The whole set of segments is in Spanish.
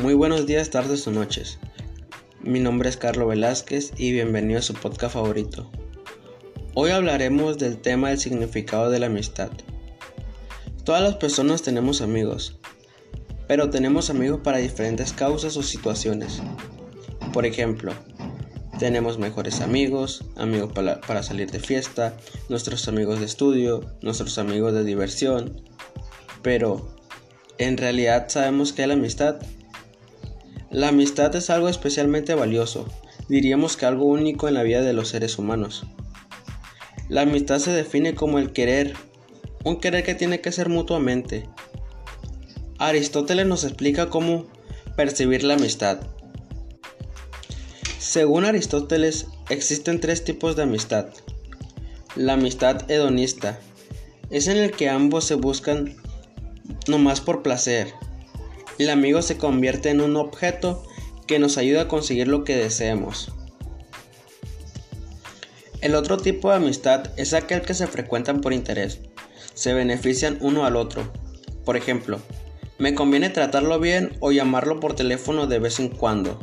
Muy buenos días, tardes o noches. Mi nombre es Carlos Velázquez y bienvenido a su podcast favorito. Hoy hablaremos del tema del significado de la amistad. Todas las personas tenemos amigos, pero tenemos amigos para diferentes causas o situaciones. Por ejemplo, tenemos mejores amigos, amigos para, para, salir de fiesta, nuestros amigos de estudio, nuestros amigos de diversión. Pero, ¿en realidad sabemos qué es la amistad? La amistad es algo especialmente valioso, diríamos que algo único en la vida de los seres humanos. La amistad se define como el querer, un querer que tiene que ser mutuamente. Aristóteles nos explica cómo percibir la amistad. Según Aristóteles, existen tres tipos de amistad. La amistad hedonista es en el que ambos se buscan nomás por placer. El amigo se convierte en un objeto que nos ayuda a conseguir lo que deseemos. El otro tipo de amistad es aquel que se frecuentan por interés. Se benefician uno al otro. Por ejemplo, me conviene tratarlo bien o llamarlo por teléfono de vez en cuando.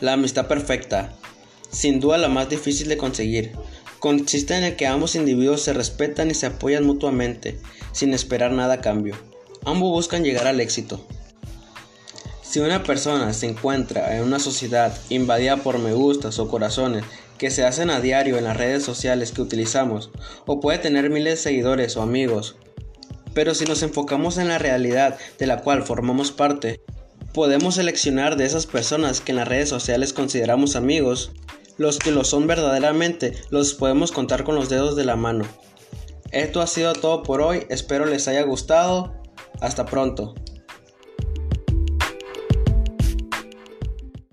La amistad perfecta, sin duda la más difícil de conseguir, consiste en el que ambos individuos se respetan y se apoyan mutuamente, sin esperar nada a cambio. Ambos buscan llegar al éxito. Si una persona se encuentra en una sociedad invadida por me gustas o corazones que se hacen a diario en las redes sociales que utilizamos, o puede tener miles de seguidores o amigos, pero si nos enfocamos en la realidad de la cual formamos parte, Podemos seleccionar de esas personas que en las redes sociales consideramos amigos. Los que lo son verdaderamente los podemos contar con los dedos de la mano. Esto ha sido todo por hoy, espero les haya gustado. Hasta pronto.